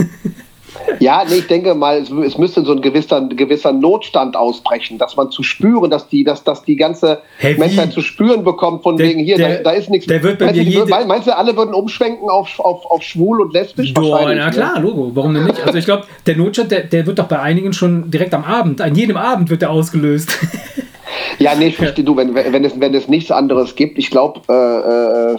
Ja, nee, ich denke mal, es, es müsste so ein gewisser, gewisser Notstand ausbrechen, dass man zu spüren, dass die, dass, dass die ganze hey, Menschheit zu spüren bekommt, von der, wegen hier, der, da, da, ist nichts. Der wird bei meinst, mir du, jede... meinst du, alle würden umschwenken auf, auf, auf schwul und lesbisch? Boah, na klar, Logo, warum denn nicht? Also ich glaube, der Notstand, der, der wird doch bei einigen schon direkt am Abend, an jedem Abend wird der ausgelöst. ja, nee, ich verstehe du, wenn, wenn, es, wenn es nichts anderes gibt, ich glaube, äh, äh,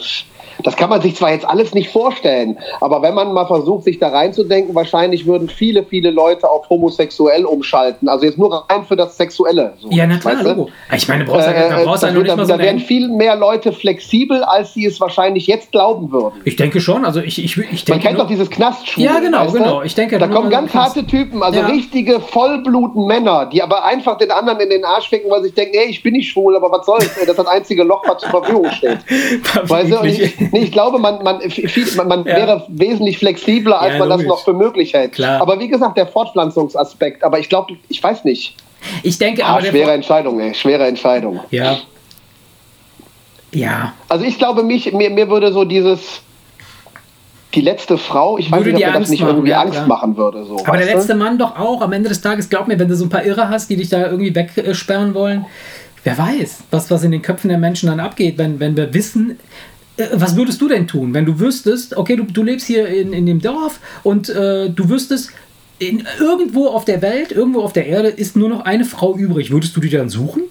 das kann man sich zwar jetzt alles nicht vorstellen, aber wenn man mal versucht, sich da reinzudenken, wahrscheinlich würden viele, viele Leute auf homosexuell umschalten. Also jetzt nur rein für das Sexuelle. So, ja, na klar. Ich meine, brauchst äh, da brauchst du nicht mal so Da wären viel mehr Leute flexibel, als sie es wahrscheinlich jetzt glauben würden. Ich denke schon. Also ich, ich, ich denke Man kennt doch dieses Knastschwul. Ja, genau, genau. Ich denke, da kommen ganz harte Typen, also ja. richtige Vollbluten-Männer, die aber einfach den anderen in den Arsch ficken, weil sie denken, ey, ich bin nicht schwul, aber was soll's, das ist das einzige Loch, was zur Verfügung steht. weißt du, ich, nee, ich glaube, man, man, viel, man, man ja. wäre wesentlich flexibler, als ja, man das noch für möglich hält. Klar. Aber wie gesagt, der Fortpflanzungsaspekt, aber ich glaube, ich weiß nicht. Ich denke ah, aber. Schwere Entscheidung, ey, schwere Entscheidung. Ja. Ja. Also ich glaube, mich, mir, mir würde so dieses die letzte Frau, ich weiß würde nicht, ob mir das nicht machen, irgendwie ja, Angst klar. machen würde. So, Aber der letzte du? Mann doch auch. Am Ende des Tages, glaub mir, wenn du so ein paar Irre hast, die dich da irgendwie wegsperren wollen, wer weiß, was, was in den Köpfen der Menschen dann abgeht, wenn, wenn wir wissen, was würdest du denn tun, wenn du wüsstest, okay, du, du lebst hier in, in dem Dorf und äh, du wüsstest, in, irgendwo auf der Welt, irgendwo auf der Erde ist nur noch eine Frau übrig. Würdest du die dann suchen?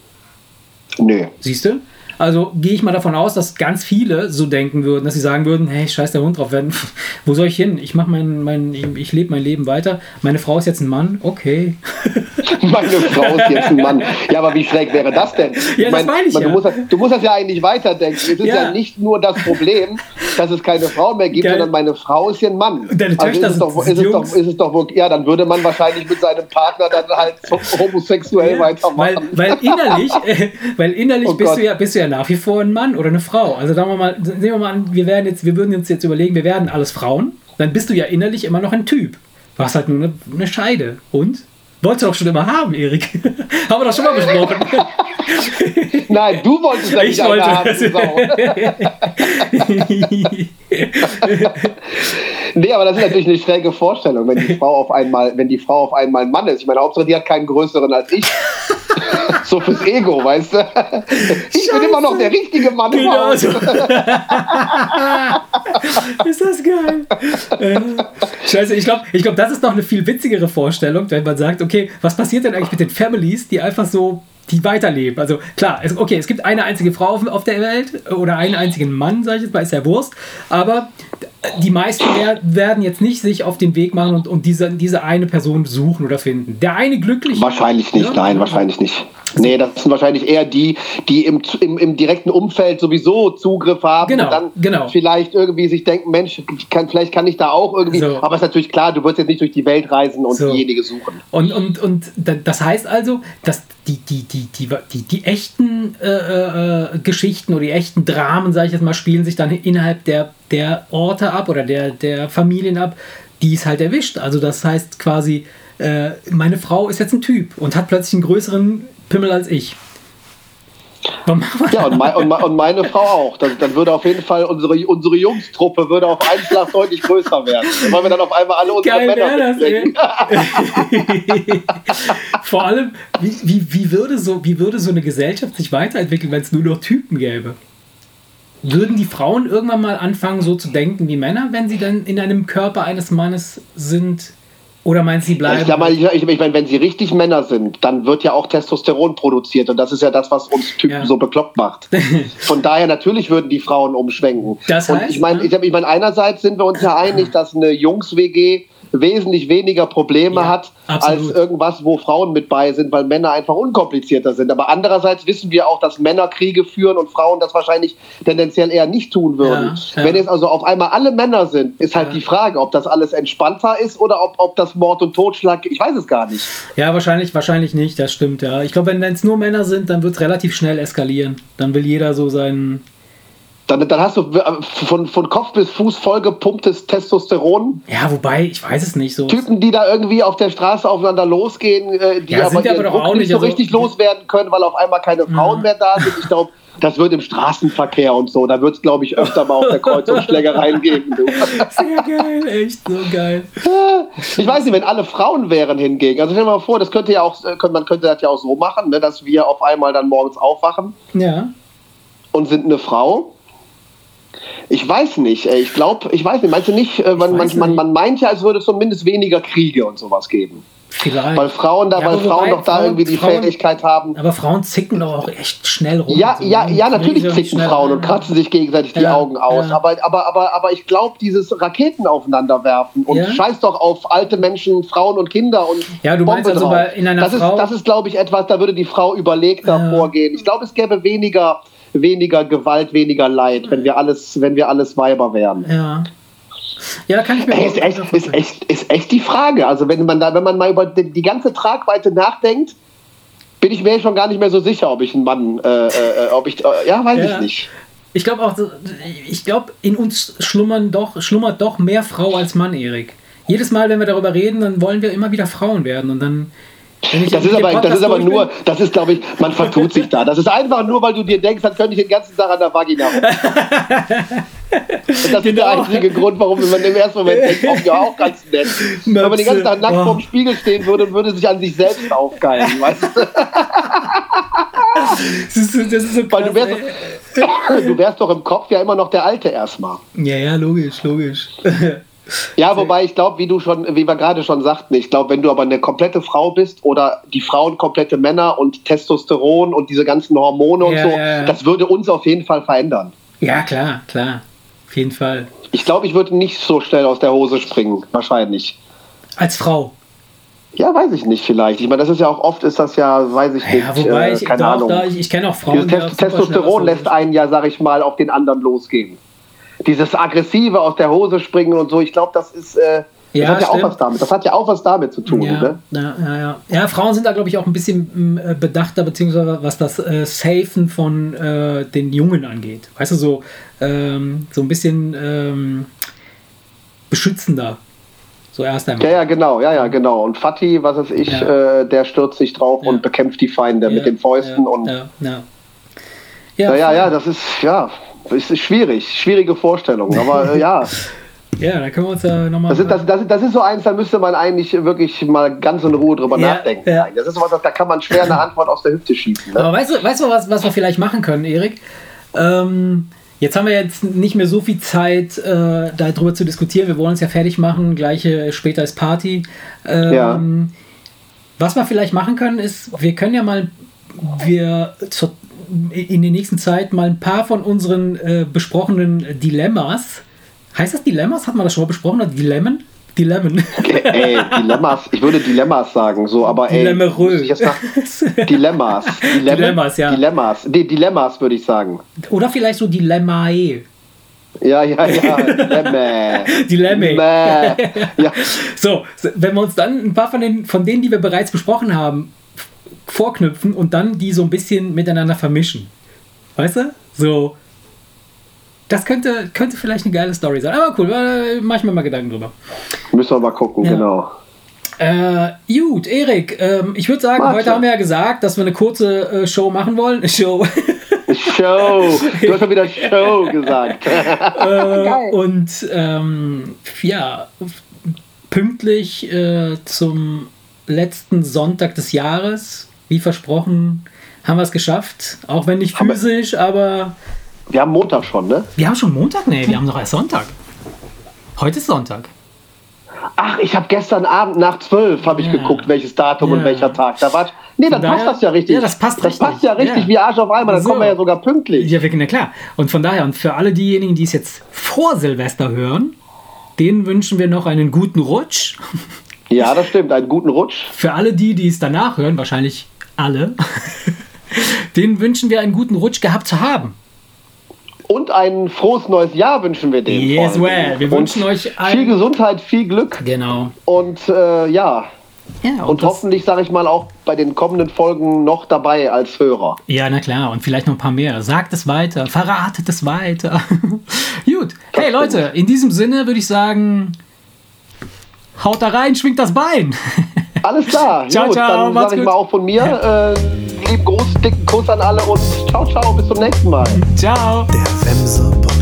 Nee. Siehst du? Also gehe ich mal davon aus, dass ganz viele so denken würden, dass sie sagen würden, hey, scheiß der Hund drauf, werden. wo soll ich hin? Ich mache mein, mein, ich, ich lebe mein Leben weiter. Meine Frau ist jetzt ein Mann, okay. Meine Frau ist jetzt ein Mann. Ja, aber wie schräg wäre das denn? Ja, das meine ich man, ja. Du musst, du musst das ja eigentlich weiterdenken. Es ist ja. ja. nicht nur das Problem, dass es keine Frau mehr gibt, Geil. sondern meine Frau ist ja ein Mann. Deine also Töchter ist, es doch, ist, es doch, ist es doch, ja, dann würde man wahrscheinlich mit seinem Partner dann halt homosexuell ja, weitermachen. Weil, weil innerlich, äh, weil innerlich oh bist, du ja, bist du ja nach wie vor ein Mann oder eine Frau. Also sagen wir mal, sehen wir mal an, wir werden jetzt, wir würden uns jetzt überlegen, wir werden alles Frauen, dann bist du ja innerlich immer noch ein Typ. Du hast halt nur eine, eine Scheide. Und? Wolltest du doch schon immer haben, Erik. haben wir doch schon mal besprochen. Nein, du wolltest ja nicht ich wollte. haben, nee, aber das ist natürlich eine schräge Vorstellung, wenn die Frau auf einmal, wenn die Frau auf einmal ein Mann ist. Ich meine, Hauptsache, die hat keinen größeren als ich. so fürs Ego, weißt du? Ich Scheiße. bin immer noch der richtige Mann. Genau so. ist das geil. Äh, scheiße, ich glaube, ich glaub, das ist noch eine viel witzigere Vorstellung, wenn man sagt, okay, was passiert denn eigentlich mit den Families, die einfach so die weiterleben. Also klar, es, okay, es gibt eine einzige Frau auf, auf der Welt oder einen einzigen Mann, sage ich jetzt mal, ist ja Wurst, aber die meisten werden jetzt nicht sich auf den Weg machen und, und diese, diese eine Person suchen oder finden. Der eine glücklich. Wahrscheinlich nicht, ja? nein, wahrscheinlich nicht. Nee, das sind wahrscheinlich eher die, die im, im, im direkten Umfeld sowieso Zugriff haben genau, und dann genau. vielleicht irgendwie sich denken, Mensch, kann, vielleicht kann ich da auch irgendwie. So. Aber es ist natürlich klar, du wirst jetzt nicht durch die Welt reisen und so. diejenige suchen. Und, und, und das heißt also, dass die, die, die, die, die, die echten äh, äh, Geschichten oder die echten Dramen, sage ich jetzt mal, spielen sich dann innerhalb der, der Orte ab oder der, der Familien ab, die es halt erwischt. Also das heißt quasi, äh, meine Frau ist jetzt ein Typ und hat plötzlich einen größeren Pimmel als ich. Ja, und, mein, und, und, meine Frau auch. Dann, dann, würde auf jeden Fall unsere, unsere Jungstruppe würde auf einen Schlag deutlich größer werden. Weil wir dann auf einmal alle unsere Geil Männer das, Vor allem, wie, wie, wie, würde so, wie würde so eine Gesellschaft sich weiterentwickeln, wenn es nur noch Typen gäbe? Würden die Frauen irgendwann mal anfangen, so zu denken wie Männer, wenn sie dann in einem Körper eines Mannes sind? Oder meinst du, sie bleiben? Ich, sag mal, ich, ich meine, wenn sie richtig Männer sind, dann wird ja auch Testosteron produziert und das ist ja das, was uns Typen ja. so bekloppt macht. Von daher natürlich würden die Frauen umschwenken. Das heißt, und ich meine, ich, ich mein, einerseits sind wir uns ja einig, dass eine Jungs-WG wesentlich weniger Probleme ja, hat absolut. als irgendwas, wo Frauen mit bei sind, weil Männer einfach unkomplizierter sind. Aber andererseits wissen wir auch, dass Männer Kriege führen und Frauen das wahrscheinlich tendenziell eher nicht tun würden. Ja, ja. Wenn jetzt also auf einmal alle Männer sind, ist halt die Frage, ob das alles entspannter ist oder ob, ob das Mord und Totschlag, ich weiß es gar nicht. Ja, wahrscheinlich, wahrscheinlich nicht, das stimmt, ja. Ich glaube, wenn es nur Männer sind, dann wird es relativ schnell eskalieren. Dann will jeder so seinen dann, dann hast du von, von Kopf bis Fuß vollgepumptes Testosteron. Ja, wobei, ich weiß es nicht so. Typen, die da irgendwie auf der Straße aufeinander losgehen, äh, die ja, aber, aber Druck nicht, nicht so also, richtig loswerden können, weil auf einmal keine Frauen ja. mehr da sind. Ich glaube, das wird im Straßenverkehr und so. Da wird es, glaube ich, öfter mal auf der Kreuzungsschlägereien geben. Du. Sehr geil, echt so geil. Ich weiß nicht, wenn alle Frauen wären hingegen. Also stell dir mal vor, das könnte ja auch, man könnte das ja auch so machen, ne, dass wir auf einmal dann morgens aufwachen. Ja. Und sind eine Frau ich weiß nicht. Ich glaube, ich weiß nicht. Meinst du nicht, äh, man, man, man, man meint ja, es würde zumindest weniger Kriege und sowas geben. Vielleicht. Weil Frauen da, ja, weil Frauen doch da Frauen, irgendwie die Frauen, Fähigkeit haben. Aber Frauen zicken doch auch echt schnell rum. Ja, so. ja, ja, natürlich zicken Frauen und kratzen sich gegenseitig die Augen aus. Ja. Aber, aber, aber, aber ich glaube, dieses Raketen aufeinander werfen und ja. scheiß doch auf alte Menschen, Frauen und Kinder und Ja, du Bombe meinst also bei, in einer das Frau... Ist, das ist, glaube ich, etwas, da würde die Frau überlegter vorgehen. Ich glaube, es gäbe weniger weniger Gewalt, weniger Leid, wenn wir alles, wenn wir alles Weiber wären. Ja. Ja, kann ich mir Ey, ist, echt, ist, echt, ist echt die Frage. Also wenn man da, wenn man mal über die, die ganze Tragweite nachdenkt, bin ich mir schon gar nicht mehr so sicher, ob ich ein Mann, äh, äh, ob ich, äh, ja, weiß ja. ich nicht. Ich glaube auch, ich glaube, in uns schlummern doch, schlummert doch mehr Frau als Mann, Erik. Jedes Mal, wenn wir darüber reden, dann wollen wir immer wieder Frauen werden und dann das ist, aber, das ist aber nur, das ist, glaube ich, man vertut sich da. Das ist einfach nur, weil du dir denkst, dann könnte ich den ganzen Tag an der Vagina das ist genau. der einzige Grund, warum man im ersten Moment denkt, oh, ja, auch ganz nett. Wenn man den ganzen Tag nackt oh. vorm Spiegel stehen würde und würde sich an sich selbst aufgeilen, weißt du? Das ist, das ist so krass, Weil du wärst, du wärst doch im Kopf ja immer noch der Alte erstmal. Ja, ja, logisch, logisch. Ja, wobei ich glaube, wie du schon, wie wir gerade schon sagten, ich glaube, wenn du aber eine komplette Frau bist oder die Frauen komplette Männer und Testosteron und diese ganzen Hormone und so, ja, ja. das würde uns auf jeden Fall verändern. Ja, klar, klar. Auf jeden Fall. Ich glaube, ich würde nicht so schnell aus der Hose springen, wahrscheinlich. Als Frau. Ja, weiß ich nicht vielleicht. Ich meine, das ist ja auch oft, ist das ja, weiß ich nicht. Ja, wobei, äh, ich, keine Ahnung. Da, ich, ich kenne auch Frauen. Dieses Testosteron lässt einen ja, sag ich mal, auf den anderen losgehen dieses aggressive aus der Hose springen und so, ich glaube, das ist äh, ja, das hat ja auch was damit. Das hat ja auch was damit zu tun. Ja, ne? ja, ja, ja. ja, Frauen sind da, glaube ich, auch ein bisschen äh, bedachter, beziehungsweise was das äh, Safen von äh, den Jungen angeht. Weißt du, so, ähm, so ein bisschen ähm, beschützender. So erst einmal. Ja, ja, genau, ja, ja, genau. Und Fatih, was weiß ich, ja. äh, der stürzt sich drauf und bekämpft die Feinde mit den Fäusten und. Ja, ja. Ja, ja, ja, das ist, ja, es ist schwierig, schwierige Vorstellung, aber äh, ja. Ja, da können wir uns ja nochmal. Das, ist, das, das, das ist so eins, da müsste man eigentlich wirklich mal ganz in Ruhe drüber ja, nachdenken. Ja. Das ist was, da kann man schwer eine Antwort aus der Hüfte schießen. Ne? Aber weißt du, weißt du was, was wir vielleicht machen können, Erik? Ähm, jetzt haben wir jetzt nicht mehr so viel Zeit, äh, darüber zu diskutieren. Wir wollen uns ja fertig machen. Gleiche später ist Party. Ähm, ja. Was wir vielleicht machen können, ist, wir können ja mal wir zur, in der nächsten Zeit mal ein paar von unseren äh, besprochenen Dilemmas. Heißt das Dilemmas? Hat man das schon mal besprochen? Oder Dilemmen? Dilemmen. Okay, ey, Dilemmas. Ich würde Dilemmas sagen, so, aber ey. Dilemmerö. Dilemmas. Dilemma, Dilemmas, ja. Dilemmas. Nee, Dilemmas würde ich sagen. Oder vielleicht so Dilemmae. Ja, ja, ja. Dilemme. Dilemme. ja. So, wenn wir uns dann ein paar von, den, von denen, die wir bereits besprochen haben, vorknüpfen und dann die so ein bisschen miteinander vermischen. Weißt du? So. Das könnte, könnte vielleicht eine geile Story sein. Aber cool, äh, mach ich mir mal Gedanken drüber. Müssen wir mal gucken, ja. genau. Äh, gut, Erik, ähm, ich würde sagen, Warte. heute haben wir ja gesagt, dass wir eine kurze äh, Show machen wollen. Show. Show. Du hast ja wieder Show gesagt. äh, und ähm, ja, pünktlich äh, zum letzten Sonntag des Jahres wie versprochen, haben wir es geschafft. Auch wenn nicht physisch, aber Wir haben Montag schon, ne? Wir haben schon Montag? Nee, wir haben noch erst Sonntag. Heute ist Sonntag. Ach, ich habe gestern Abend nach zwölf habe ich ja. geguckt, welches Datum ja. und welcher Tag. Da war Nee, dann daher, passt das ja richtig. Ja, das passt das richtig. passt ja richtig ja. wie Arsch auf einmal. Dann so. kommen wir ja sogar pünktlich. Ja, na klar. Und von daher, und für alle diejenigen, die es jetzt vor Silvester hören, denen wünschen wir noch einen guten Rutsch. Ja, das stimmt, einen guten Rutsch. Für alle die, die es danach hören, wahrscheinlich alle, denen wünschen wir einen guten Rutsch gehabt zu haben. Und ein frohes neues Jahr wünschen wir denen. Yes, well. Wir wünschen euch viel Gesundheit, viel Glück. Genau. Und äh, ja. Ja, und, und hoffentlich, sage ich mal, auch bei den kommenden Folgen noch dabei als Hörer. Ja, na klar. Und vielleicht noch ein paar mehr. Sagt es weiter, verratet es weiter. Gut. Das hey Leute, in diesem Sinne würde ich sagen, haut da rein, schwingt das Bein. Alles klar. ciao, Gut, ciao. Dann sage ich mal auch von mir. Äh, lieben Gruß, dicken Kuss an alle und ciao, ciao. Bis zum nächsten Mal. Ciao. Der Wemse.